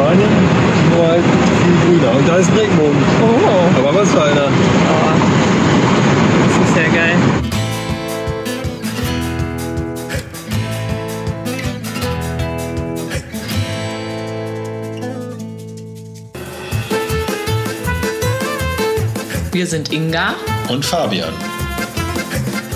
Spanien, nur halt viel grüner. Und da ist ein Regenbogen. Oh, Aber was für einer? oh. das ist ja geil. Wir sind Inga. und Fabian.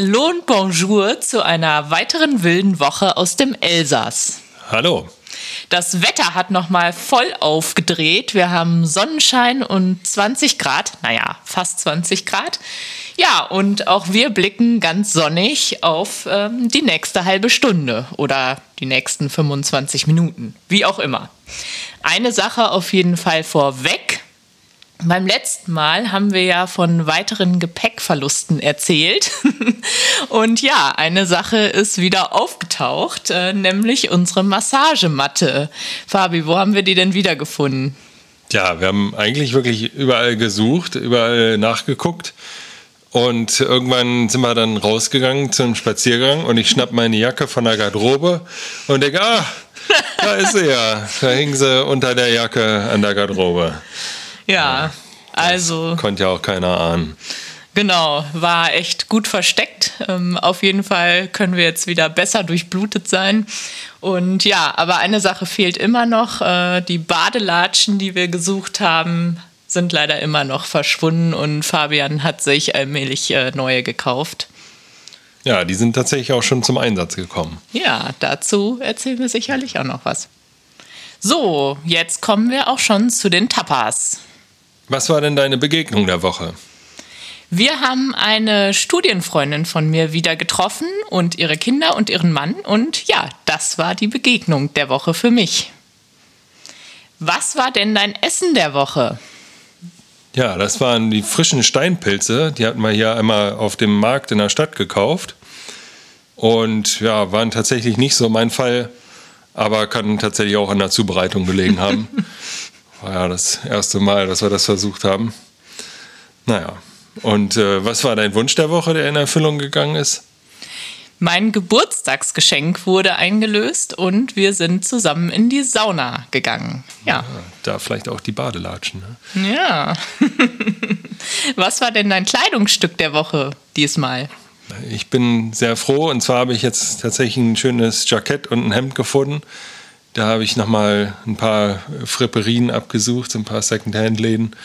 Hallo und Bonjour zu einer weiteren wilden Woche aus dem Elsass. Hallo! Das Wetter hat nochmal voll aufgedreht. Wir haben Sonnenschein und 20 Grad, naja, fast 20 Grad. Ja, und auch wir blicken ganz sonnig auf ähm, die nächste halbe Stunde oder die nächsten 25 Minuten, wie auch immer. Eine Sache auf jeden Fall vorweg. Beim letzten Mal haben wir ja von weiteren Gepäckverlusten erzählt. Und ja, eine Sache ist wieder aufgetaucht, äh, nämlich unsere Massagematte. Fabi, wo haben wir die denn wiedergefunden? Ja, wir haben eigentlich wirklich überall gesucht, überall nachgeguckt. Und irgendwann sind wir dann rausgegangen zum Spaziergang und ich schnapp meine Jacke von der Garderobe und denke, ah, da ist sie ja. Da hing sie unter der Jacke an der Garderobe. Ja, also Konnte ja auch keiner ahnen. genau, war echt gut versteckt. Ähm, auf jeden Fall können wir jetzt wieder besser durchblutet sein. Und ja, aber eine Sache fehlt immer noch. Äh, die Badelatschen, die wir gesucht haben, sind leider immer noch verschwunden und Fabian hat sich allmählich äh, neue gekauft. Ja, die sind tatsächlich auch schon zum Einsatz gekommen. Ja, dazu erzählen wir sicherlich auch noch was. So, jetzt kommen wir auch schon zu den Tapas. Was war denn deine Begegnung der Woche? Wir haben eine Studienfreundin von mir wieder getroffen und ihre Kinder und ihren Mann. Und ja, das war die Begegnung der Woche für mich. Was war denn dein Essen der Woche? Ja, das waren die frischen Steinpilze. Die hatten wir hier einmal auf dem Markt in der Stadt gekauft. Und ja, waren tatsächlich nicht so mein Fall, aber kann tatsächlich auch an der Zubereitung gelegen haben. War ja das erste Mal, dass wir das versucht haben. Naja, und äh, was war dein Wunsch der Woche, der in Erfüllung gegangen ist? Mein Geburtstagsgeschenk wurde eingelöst und wir sind zusammen in die Sauna gegangen. Ja. Ja, da vielleicht auch die Badelatschen. Ne? Ja. Was war denn dein Kleidungsstück der Woche diesmal? Ich bin sehr froh und zwar habe ich jetzt tatsächlich ein schönes Jackett und ein Hemd gefunden. Da habe ich nochmal ein paar Fripperien abgesucht, ein paar Secondhand-Läden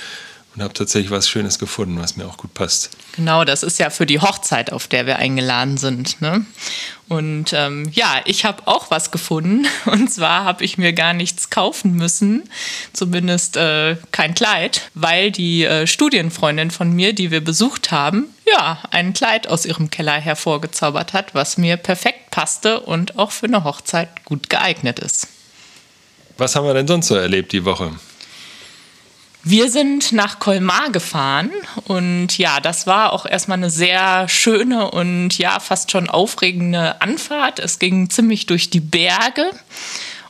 und habe tatsächlich was Schönes gefunden, was mir auch gut passt. Genau, das ist ja für die Hochzeit, auf der wir eingeladen sind. Ne? Und ähm, ja, ich habe auch was gefunden. Und zwar habe ich mir gar nichts kaufen müssen, zumindest äh, kein Kleid, weil die äh, Studienfreundin von mir, die wir besucht haben, ja, ein Kleid aus ihrem Keller hervorgezaubert hat, was mir perfekt passte und auch für eine Hochzeit gut geeignet ist. Was haben wir denn sonst so erlebt die Woche? Wir sind nach Colmar gefahren und ja, das war auch erstmal eine sehr schöne und ja, fast schon aufregende Anfahrt. Es ging ziemlich durch die Berge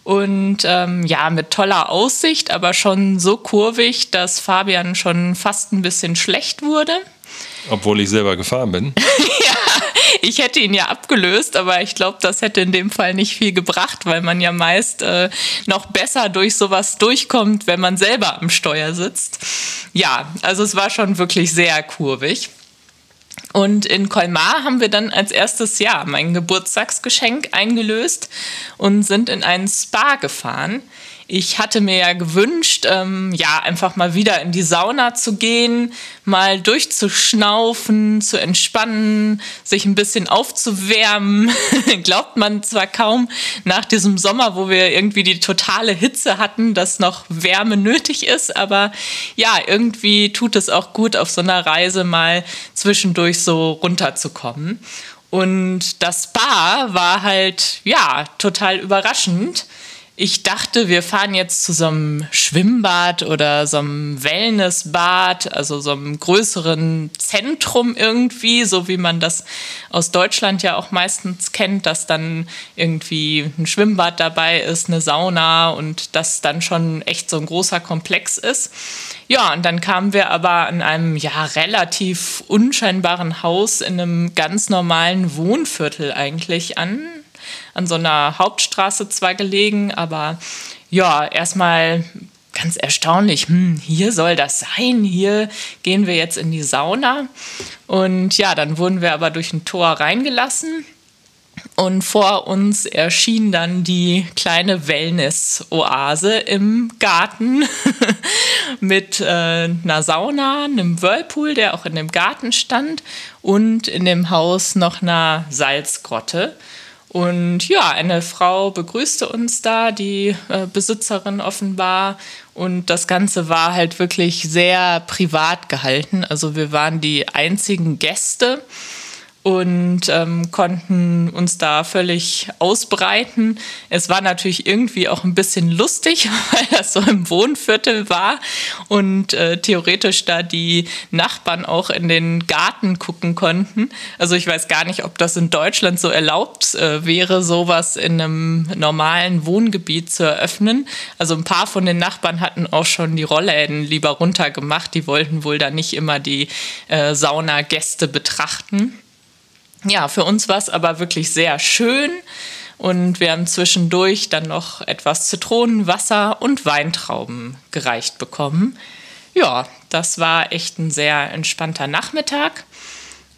und ähm, ja, mit toller Aussicht, aber schon so kurvig, dass Fabian schon fast ein bisschen schlecht wurde. Obwohl ich selber gefahren bin. Ich hätte ihn ja abgelöst, aber ich glaube, das hätte in dem Fall nicht viel gebracht, weil man ja meist äh, noch besser durch sowas durchkommt, wenn man selber am Steuer sitzt. Ja, also es war schon wirklich sehr kurvig. Und in Colmar haben wir dann als erstes Jahr mein Geburtstagsgeschenk eingelöst und sind in einen Spa gefahren. Ich hatte mir ja gewünscht, ähm, ja, einfach mal wieder in die Sauna zu gehen, mal durchzuschnaufen, zu entspannen, sich ein bisschen aufzuwärmen. Glaubt man zwar kaum nach diesem Sommer, wo wir irgendwie die totale Hitze hatten, dass noch Wärme nötig ist, aber ja, irgendwie tut es auch gut, auf so einer Reise mal zwischendurch so runterzukommen. Und das Spa war halt, ja, total überraschend ich dachte, wir fahren jetzt zu so einem Schwimmbad oder so einem Wellnessbad, also so einem größeren Zentrum irgendwie, so wie man das aus Deutschland ja auch meistens kennt, dass dann irgendwie ein Schwimmbad dabei ist, eine Sauna und das dann schon echt so ein großer Komplex ist. Ja, und dann kamen wir aber in einem ja relativ unscheinbaren Haus in einem ganz normalen Wohnviertel eigentlich an an so einer Hauptstraße zwar gelegen, aber ja, erstmal ganz erstaunlich, hm, hier soll das sein, hier gehen wir jetzt in die Sauna. Und ja, dann wurden wir aber durch ein Tor reingelassen. Und vor uns erschien dann die kleine Wellness-Oase im Garten mit äh, einer Sauna, einem Whirlpool, der auch in dem Garten stand, und in dem Haus noch einer Salzgrotte. Und ja, eine Frau begrüßte uns da, die äh, Besitzerin offenbar. Und das Ganze war halt wirklich sehr privat gehalten. Also wir waren die einzigen Gäste und ähm, konnten uns da völlig ausbreiten. Es war natürlich irgendwie auch ein bisschen lustig, weil das so im Wohnviertel war und äh, theoretisch da die Nachbarn auch in den Garten gucken konnten. Also ich weiß gar nicht, ob das in Deutschland so erlaubt äh, wäre, sowas in einem normalen Wohngebiet zu eröffnen. Also ein paar von den Nachbarn hatten auch schon die Rollläden lieber runtergemacht. Die wollten wohl da nicht immer die äh, Saunagäste betrachten ja, für uns war es aber wirklich sehr schön. Und wir haben zwischendurch dann noch etwas Zitronenwasser und Weintrauben gereicht bekommen. Ja, das war echt ein sehr entspannter Nachmittag.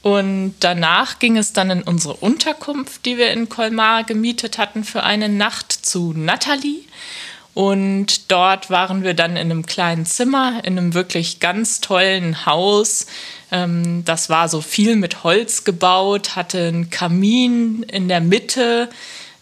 Und danach ging es dann in unsere Unterkunft, die wir in Colmar gemietet hatten für eine Nacht zu Natalie. Und dort waren wir dann in einem kleinen Zimmer, in einem wirklich ganz tollen Haus. Ähm, das war so viel mit Holz gebaut, hatte einen Kamin in der Mitte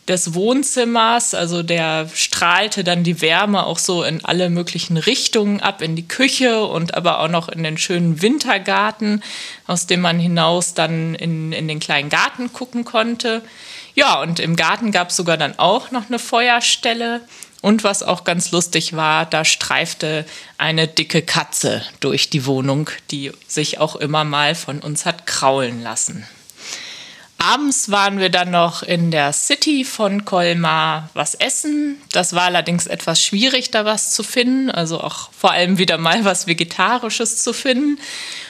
des Wohnzimmers, also der strahlte dann die Wärme auch so in alle möglichen Richtungen ab, in die Küche und aber auch noch in den schönen Wintergarten, aus dem man hinaus dann in, in den kleinen Garten gucken konnte. Ja, und im Garten gab es sogar dann auch noch eine Feuerstelle. Und was auch ganz lustig war, da streifte eine dicke Katze durch die Wohnung, die sich auch immer mal von uns hat kraulen lassen. Abends waren wir dann noch in der City von Colmar was essen. Das war allerdings etwas schwierig, da was zu finden. Also auch vor allem wieder mal was Vegetarisches zu finden.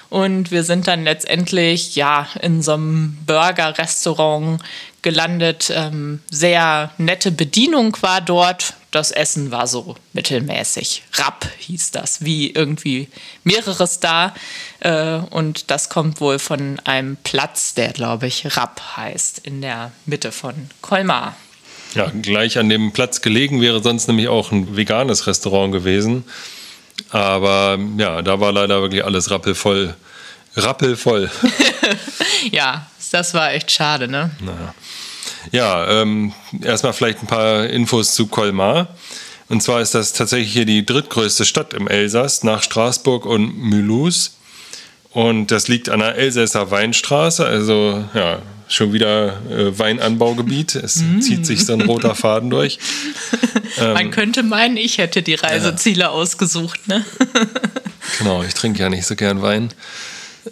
Und wir sind dann letztendlich ja in so einem Burger-Restaurant gelandet. Ähm, sehr nette Bedienung war dort. Das Essen war so mittelmäßig. Rapp hieß das, wie irgendwie mehreres da. Äh, und das kommt wohl von einem Platz, der, glaube ich, Rapp heißt, in der Mitte von Colmar. Ja, gleich an dem Platz gelegen wäre sonst nämlich auch ein veganes Restaurant gewesen. Aber ja, da war leider wirklich alles rappelvoll. Rappelvoll. ja, das war echt schade, ne? Naja. Ja, ähm, erstmal vielleicht ein paar Infos zu Colmar. Und zwar ist das tatsächlich hier die drittgrößte Stadt im Elsass nach Straßburg und Mulhouse. Und das liegt an der Elsässer Weinstraße, also ja, schon wieder äh, Weinanbaugebiet. Es mm. zieht sich so ein roter Faden durch. Man ähm, könnte meinen, ich hätte die Reiseziele ja. ausgesucht. Ne? genau, ich trinke ja nicht so gern Wein.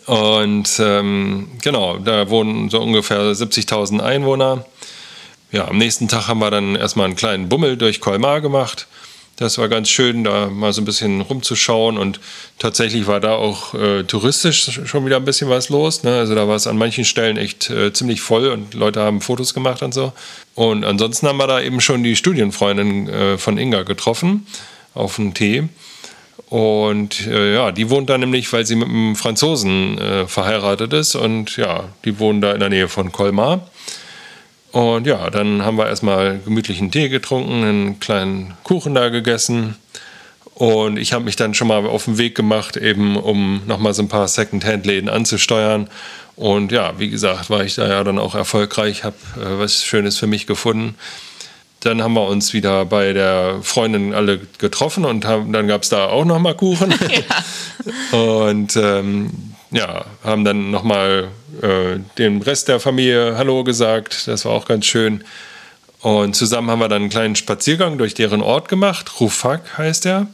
Und ähm, genau, da wohnen so ungefähr 70.000 Einwohner. Ja, am nächsten Tag haben wir dann erstmal einen kleinen Bummel durch Colmar gemacht. Das war ganz schön, da mal so ein bisschen rumzuschauen und tatsächlich war da auch äh, touristisch schon wieder ein bisschen was los. Ne? Also da war es an manchen Stellen echt äh, ziemlich voll und Leute haben Fotos gemacht und so. Und ansonsten haben wir da eben schon die Studienfreundin äh, von Inga getroffen auf einen Tee. Und äh, ja, die wohnt da nämlich, weil sie mit einem Franzosen äh, verheiratet ist. Und ja, die wohnen da in der Nähe von Colmar. Und ja, dann haben wir erstmal gemütlichen Tee getrunken, einen kleinen Kuchen da gegessen. Und ich habe mich dann schon mal auf den Weg gemacht, eben um nochmal so ein paar Second-Hand-Läden anzusteuern. Und ja, wie gesagt, war ich da ja dann auch erfolgreich, habe äh, was Schönes für mich gefunden. Dann haben wir uns wieder bei der Freundin alle getroffen und haben, dann gab es da auch nochmal Kuchen. Ja. und ähm, ja, haben dann nochmal äh, dem Rest der Familie Hallo gesagt. Das war auch ganz schön. Und zusammen haben wir dann einen kleinen Spaziergang durch deren Ort gemacht. Rufak heißt er.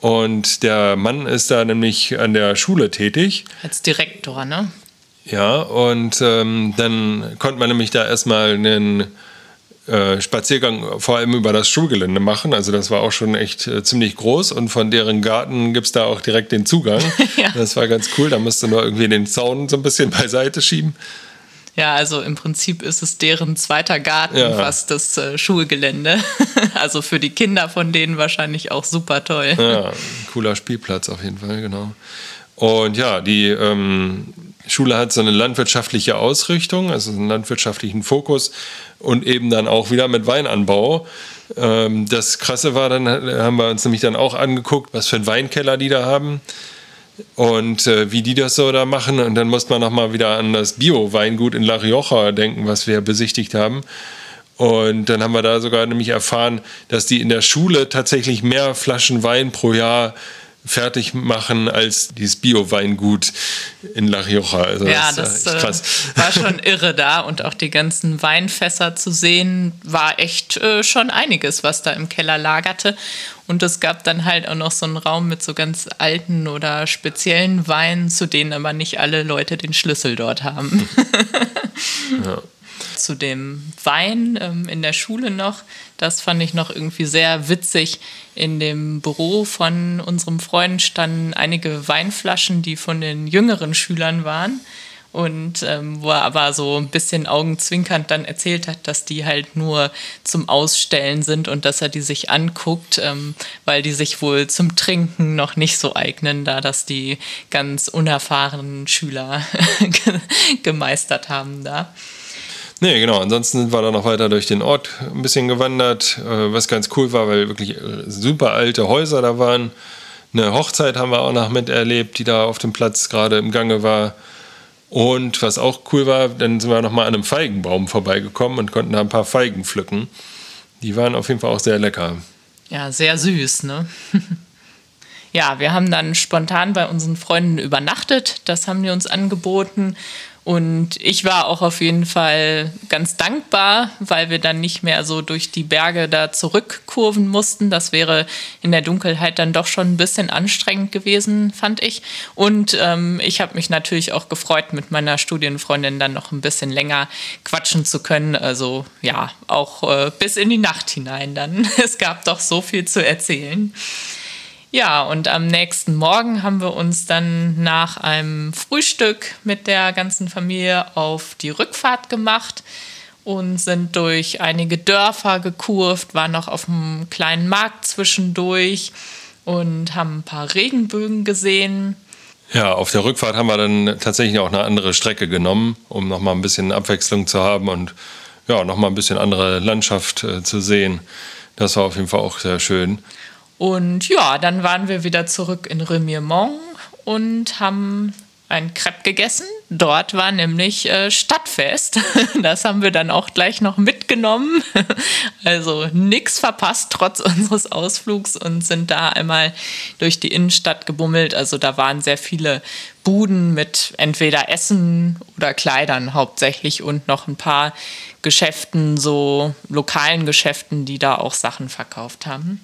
Und der Mann ist da nämlich an der Schule tätig. Als Direktor, ne? Ja, und ähm, dann konnte man nämlich da erstmal einen äh, Spaziergang vor allem über das Schulgelände machen. Also das war auch schon echt äh, ziemlich groß und von deren Garten gibt es da auch direkt den Zugang. ja. Das war ganz cool. Da musst du nur irgendwie den Zaun so ein bisschen beiseite schieben. Ja, also im Prinzip ist es deren zweiter Garten, ja. fast das äh, Schulgelände. also für die Kinder von denen wahrscheinlich auch super toll. Ja, cooler Spielplatz auf jeden Fall, genau. Und ja, die ähm, Schule hat so eine landwirtschaftliche Ausrichtung, also einen landwirtschaftlichen Fokus und eben dann auch wieder mit Weinanbau. Ähm, das Krasse war dann, haben wir uns nämlich dann auch angeguckt, was für einen Weinkeller die da haben und äh, wie die das so da machen. Und dann musste man nochmal wieder an das Bio-Weingut in La Rioja denken, was wir besichtigt haben. Und dann haben wir da sogar nämlich erfahren, dass die in der Schule tatsächlich mehr Flaschen Wein pro Jahr fertig machen als dieses Bio-Weingut in La Rioja. Also ja, das, das krass. Äh, war schon irre da und auch die ganzen Weinfässer zu sehen, war echt äh, schon einiges, was da im Keller lagerte. Und es gab dann halt auch noch so einen Raum mit so ganz alten oder speziellen Weinen, zu denen aber nicht alle Leute den Schlüssel dort haben. ja zu dem Wein ähm, in der Schule noch. Das fand ich noch irgendwie sehr witzig. In dem Büro von unserem Freund standen einige Weinflaschen, die von den jüngeren Schülern waren. Und ähm, wo er aber so ein bisschen augenzwinkernd dann erzählt hat, dass die halt nur zum Ausstellen sind und dass er die sich anguckt, ähm, weil die sich wohl zum Trinken noch nicht so eignen, da das die ganz unerfahrenen Schüler gemeistert haben da. Nee, genau. Ansonsten sind wir dann noch weiter durch den Ort ein bisschen gewandert, äh, was ganz cool war, weil wirklich äh, super alte Häuser da waren. Eine Hochzeit haben wir auch noch miterlebt, die da auf dem Platz gerade im Gange war. Und was auch cool war, dann sind wir noch mal an einem Feigenbaum vorbeigekommen und konnten da ein paar Feigen pflücken. Die waren auf jeden Fall auch sehr lecker. Ja, sehr süß, ne? ja, wir haben dann spontan bei unseren Freunden übernachtet. Das haben die uns angeboten. Und ich war auch auf jeden Fall ganz dankbar, weil wir dann nicht mehr so durch die Berge da zurückkurven mussten. Das wäre in der Dunkelheit dann doch schon ein bisschen anstrengend gewesen, fand ich. Und ähm, ich habe mich natürlich auch gefreut, mit meiner Studienfreundin dann noch ein bisschen länger quatschen zu können. Also ja, auch äh, bis in die Nacht hinein dann. Es gab doch so viel zu erzählen. Ja, und am nächsten Morgen haben wir uns dann nach einem Frühstück mit der ganzen Familie auf die Rückfahrt gemacht und sind durch einige Dörfer gekurvt, waren noch auf einem kleinen Markt zwischendurch und haben ein paar Regenbögen gesehen. Ja, auf der Rückfahrt haben wir dann tatsächlich auch eine andere Strecke genommen, um nochmal ein bisschen Abwechslung zu haben und ja, nochmal ein bisschen andere Landschaft äh, zu sehen. Das war auf jeden Fall auch sehr schön. Und ja, dann waren wir wieder zurück in Remiremont und haben ein Crepe gegessen. Dort war nämlich äh, Stadtfest. Das haben wir dann auch gleich noch mitgenommen. Also nichts verpasst trotz unseres Ausflugs und sind da einmal durch die Innenstadt gebummelt. Also da waren sehr viele Buden mit entweder Essen oder Kleidern hauptsächlich und noch ein paar Geschäften, so lokalen Geschäften, die da auch Sachen verkauft haben.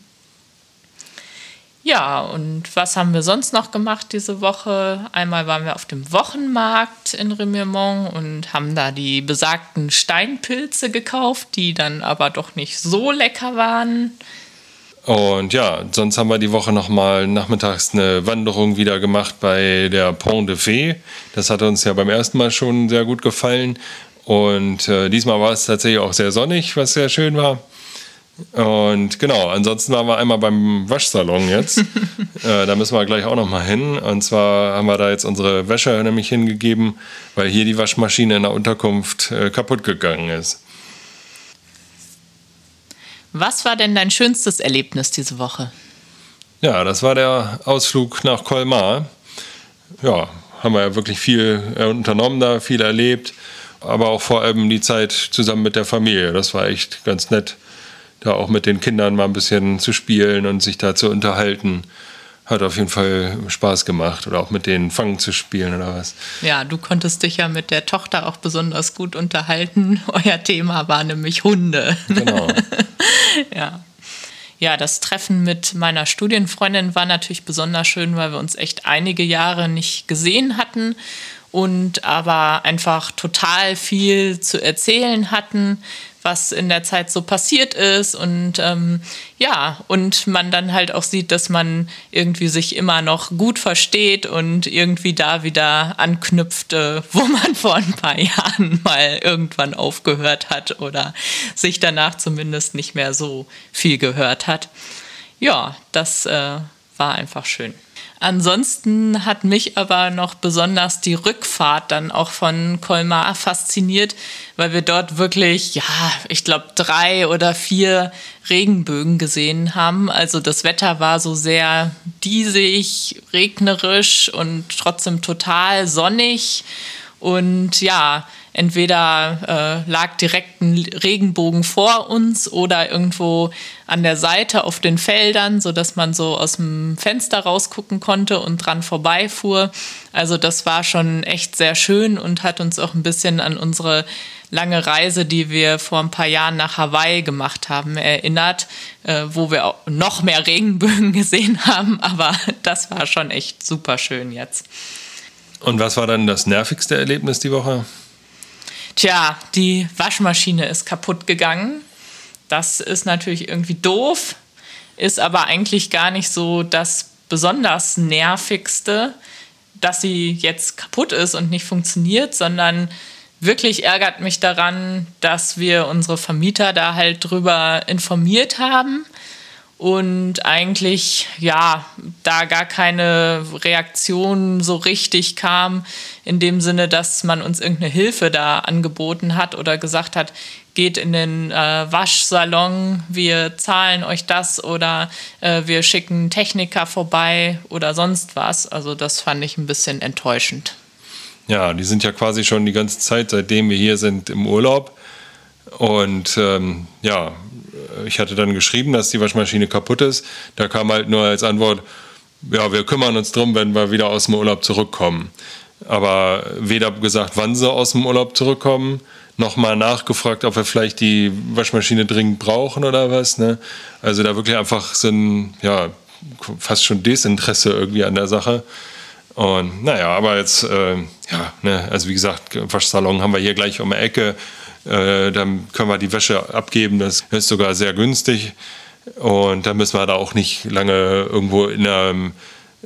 Ja, und was haben wir sonst noch gemacht diese Woche? Einmal waren wir auf dem Wochenmarkt in Remiremont und haben da die besagten Steinpilze gekauft, die dann aber doch nicht so lecker waren. Und ja, sonst haben wir die Woche nochmal nachmittags eine Wanderung wieder gemacht bei der Pont de Fée. Das hat uns ja beim ersten Mal schon sehr gut gefallen. Und äh, diesmal war es tatsächlich auch sehr sonnig, was sehr schön war. Und genau, ansonsten waren wir einmal beim Waschsalon jetzt. äh, da müssen wir gleich auch noch mal hin. Und zwar haben wir da jetzt unsere Wäsche nämlich hingegeben, weil hier die Waschmaschine in der Unterkunft äh, kaputt gegangen ist. Was war denn dein schönstes Erlebnis diese Woche? Ja, das war der Ausflug nach Colmar. Ja, haben wir ja wirklich viel unternommen da, viel erlebt. Aber auch vor allem die Zeit zusammen mit der Familie. Das war echt ganz nett da auch mit den Kindern mal ein bisschen zu spielen und sich da zu unterhalten. hat auf jeden Fall Spaß gemacht oder auch mit denen Fangen zu spielen oder was. Ja, du konntest dich ja mit der Tochter auch besonders gut unterhalten. Euer Thema war nämlich Hunde. Genau. ja. Ja, das Treffen mit meiner Studienfreundin war natürlich besonders schön, weil wir uns echt einige Jahre nicht gesehen hatten und aber einfach total viel zu erzählen hatten, was in der Zeit so passiert ist und ähm, ja, und man dann halt auch sieht, dass man irgendwie sich immer noch gut versteht und irgendwie da wieder anknüpft, äh, wo man vor ein paar Jahren mal irgendwann aufgehört hat oder sich danach zumindest nicht mehr so viel gehört hat. Ja, das äh, war einfach schön. Ansonsten hat mich aber noch besonders die Rückfahrt dann auch von Colmar fasziniert, weil wir dort wirklich, ja, ich glaube, drei oder vier Regenbögen gesehen haben. Also das Wetter war so sehr diesig, regnerisch und trotzdem total sonnig. Und ja, entweder äh, lag direkt ein Regenbogen vor uns oder irgendwo an der Seite auf den Feldern, sodass man so aus dem Fenster rausgucken konnte und dran vorbeifuhr. Also das war schon echt sehr schön und hat uns auch ein bisschen an unsere lange Reise, die wir vor ein paar Jahren nach Hawaii gemacht haben, erinnert, äh, wo wir auch noch mehr Regenbögen gesehen haben. Aber das war schon echt super schön jetzt. Und was war dann das nervigste Erlebnis die Woche? Tja, die Waschmaschine ist kaputt gegangen. Das ist natürlich irgendwie doof, ist aber eigentlich gar nicht so das besonders nervigste, dass sie jetzt kaputt ist und nicht funktioniert, sondern wirklich ärgert mich daran, dass wir unsere Vermieter da halt drüber informiert haben und eigentlich ja da gar keine Reaktion so richtig kam in dem Sinne, dass man uns irgendeine Hilfe da angeboten hat oder gesagt hat, geht in den äh, Waschsalon, wir zahlen euch das oder äh, wir schicken Techniker vorbei oder sonst was. Also das fand ich ein bisschen enttäuschend. Ja, die sind ja quasi schon die ganze Zeit, seitdem wir hier sind, im Urlaub. Und ähm, ja, ich hatte dann geschrieben, dass die Waschmaschine kaputt ist. Da kam halt nur als Antwort, ja, wir kümmern uns drum, wenn wir wieder aus dem Urlaub zurückkommen. Aber weder gesagt, wann sie aus dem Urlaub zurückkommen, noch mal nachgefragt, ob wir vielleicht die Waschmaschine dringend brauchen oder was. Ne? Also da wirklich einfach so ein, ja, fast schon Desinteresse irgendwie an der Sache. Und naja, aber jetzt, äh, ja, ne, also wie gesagt, Waschsalon haben wir hier gleich um die Ecke. Äh, dann können wir die Wäsche abgeben. Das ist sogar sehr günstig. Und dann müssen wir da auch nicht lange irgendwo in einer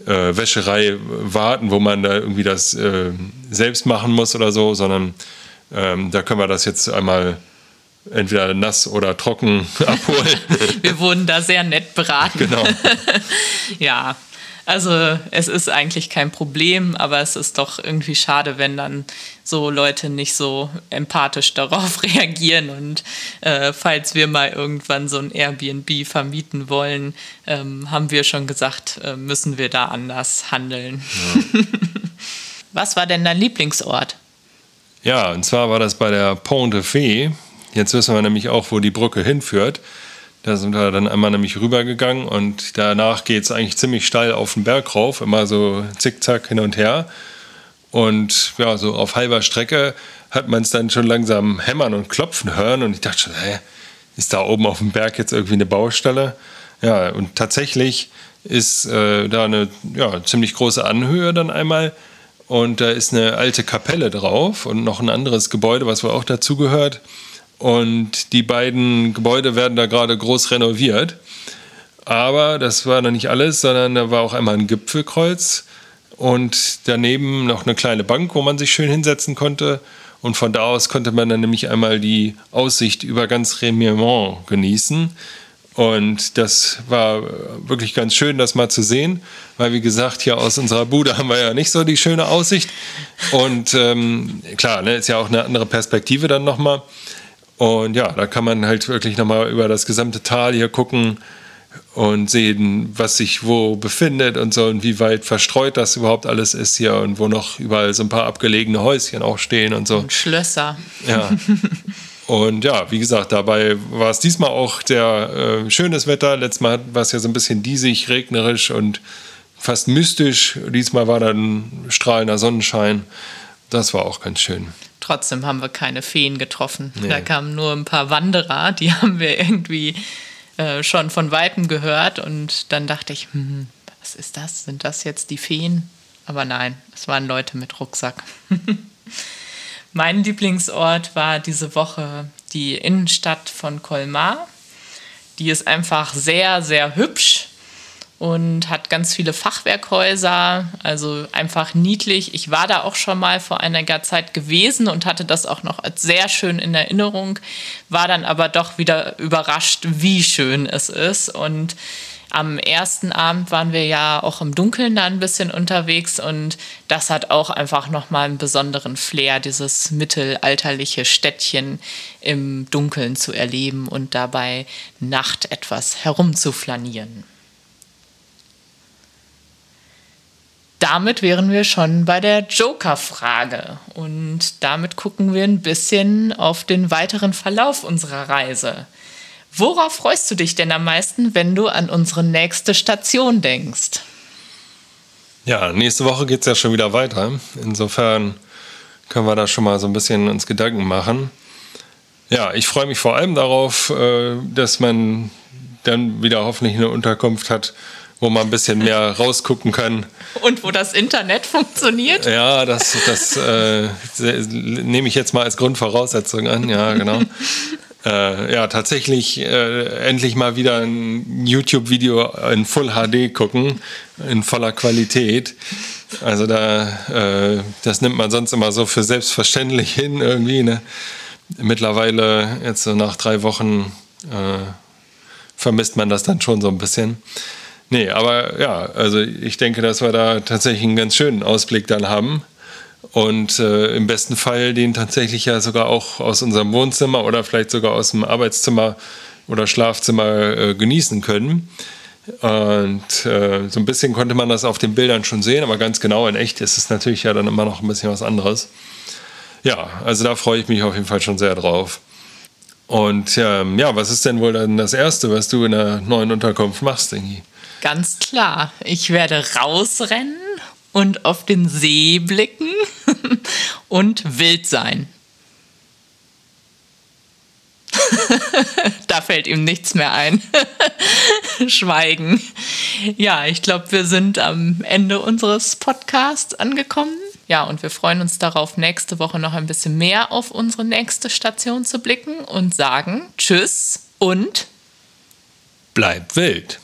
äh, Wäscherei warten, wo man da irgendwie das äh, selbst machen muss oder so, sondern ähm, da können wir das jetzt einmal entweder nass oder trocken abholen. Wir wurden da sehr nett beraten. Genau. ja, also es ist eigentlich kein Problem, aber es ist doch irgendwie schade, wenn dann so Leute nicht so empathisch darauf reagieren. Und äh, falls wir mal irgendwann so ein Airbnb vermieten wollen, ähm, haben wir schon gesagt, äh, müssen wir da anders handeln. Ja. Was war denn dein Lieblingsort? Ja, und zwar war das bei der Pont de Fée. Jetzt wissen wir nämlich auch, wo die Brücke hinführt. Da sind wir dann einmal nämlich rübergegangen und danach geht es eigentlich ziemlich steil auf den Berg rauf, immer so zickzack hin und her. Und ja, so auf halber Strecke hat man es dann schon langsam hämmern und klopfen hören und ich dachte schon, hä, ist da oben auf dem Berg jetzt irgendwie eine Baustelle? Ja, und tatsächlich ist äh, da eine ja, ziemlich große Anhöhe dann einmal und da ist eine alte Kapelle drauf und noch ein anderes Gebäude, was wohl auch dazugehört. Und die beiden Gebäude werden da gerade groß renoviert. Aber das war noch nicht alles, sondern da war auch einmal ein Gipfelkreuz und daneben noch eine kleine Bank, wo man sich schön hinsetzen konnte. Und von da aus konnte man dann nämlich einmal die Aussicht über ganz Remiremont genießen. Und das war wirklich ganz schön, das mal zu sehen, weil wie gesagt, hier aus unserer Bude haben wir ja nicht so die schöne Aussicht. Und ähm, klar, ne, ist ja auch eine andere Perspektive dann nochmal. Und ja, da kann man halt wirklich nochmal über das gesamte Tal hier gucken und sehen, was sich wo befindet und so und wie weit verstreut das überhaupt alles ist hier und wo noch überall so ein paar abgelegene Häuschen auch stehen und so. Und Schlösser. Ja. Und ja, wie gesagt, dabei war es diesmal auch der äh, schönes Wetter. Letztes Mal war es ja so ein bisschen diesig, regnerisch und fast mystisch. Diesmal war dann strahlender Sonnenschein. Das war auch ganz schön. Trotzdem haben wir keine Feen getroffen. Nee. Da kamen nur ein paar Wanderer, die haben wir irgendwie äh, schon von Weitem gehört. Und dann dachte ich, hm, was ist das? Sind das jetzt die Feen? Aber nein, es waren Leute mit Rucksack. mein Lieblingsort war diese Woche die Innenstadt von Colmar. Die ist einfach sehr, sehr hübsch und hat ganz viele Fachwerkhäuser, also einfach niedlich. Ich war da auch schon mal vor einiger Zeit gewesen und hatte das auch noch als sehr schön in Erinnerung, war dann aber doch wieder überrascht, wie schön es ist und am ersten Abend waren wir ja auch im Dunkeln da ein bisschen unterwegs und das hat auch einfach nochmal einen besonderen Flair, dieses mittelalterliche Städtchen im Dunkeln zu erleben und dabei Nacht etwas herumzuflanieren. Damit wären wir schon bei der Joker-Frage. Und damit gucken wir ein bisschen auf den weiteren Verlauf unserer Reise. Worauf freust du dich denn am meisten, wenn du an unsere nächste Station denkst? Ja, nächste Woche geht es ja schon wieder weiter. Insofern können wir da schon mal so ein bisschen uns Gedanken machen. Ja, ich freue mich vor allem darauf, äh, dass man dann wieder hoffentlich eine Unterkunft hat, wo man ein bisschen mehr rausgucken kann. Und wo das Internet funktioniert? Ja, das, das äh, nehme ich jetzt mal als Grundvoraussetzung an, ja, genau. äh, ja, tatsächlich äh, endlich mal wieder ein YouTube-Video in Full HD gucken, in voller Qualität. Also da, äh, das nimmt man sonst immer so für selbstverständlich hin irgendwie. Ne? Mittlerweile, jetzt so nach drei Wochen, äh, vermisst man das dann schon so ein bisschen. Nee, aber ja, also ich denke, dass wir da tatsächlich einen ganz schönen Ausblick dann haben. Und äh, im besten Fall den tatsächlich ja sogar auch aus unserem Wohnzimmer oder vielleicht sogar aus dem Arbeitszimmer oder Schlafzimmer äh, genießen können. Und äh, so ein bisschen konnte man das auf den Bildern schon sehen, aber ganz genau in echt ist es natürlich ja dann immer noch ein bisschen was anderes. Ja, also da freue ich mich auf jeden Fall schon sehr drauf. Und ähm, ja, was ist denn wohl dann das Erste, was du in der neuen Unterkunft machst, Ingi? Ganz klar. Ich werde rausrennen und auf den See blicken und wild sein. da fällt ihm nichts mehr ein. Schweigen. Ja, ich glaube, wir sind am Ende unseres Podcasts angekommen. Ja, und wir freuen uns darauf, nächste Woche noch ein bisschen mehr auf unsere nächste Station zu blicken und sagen Tschüss und bleibt wild.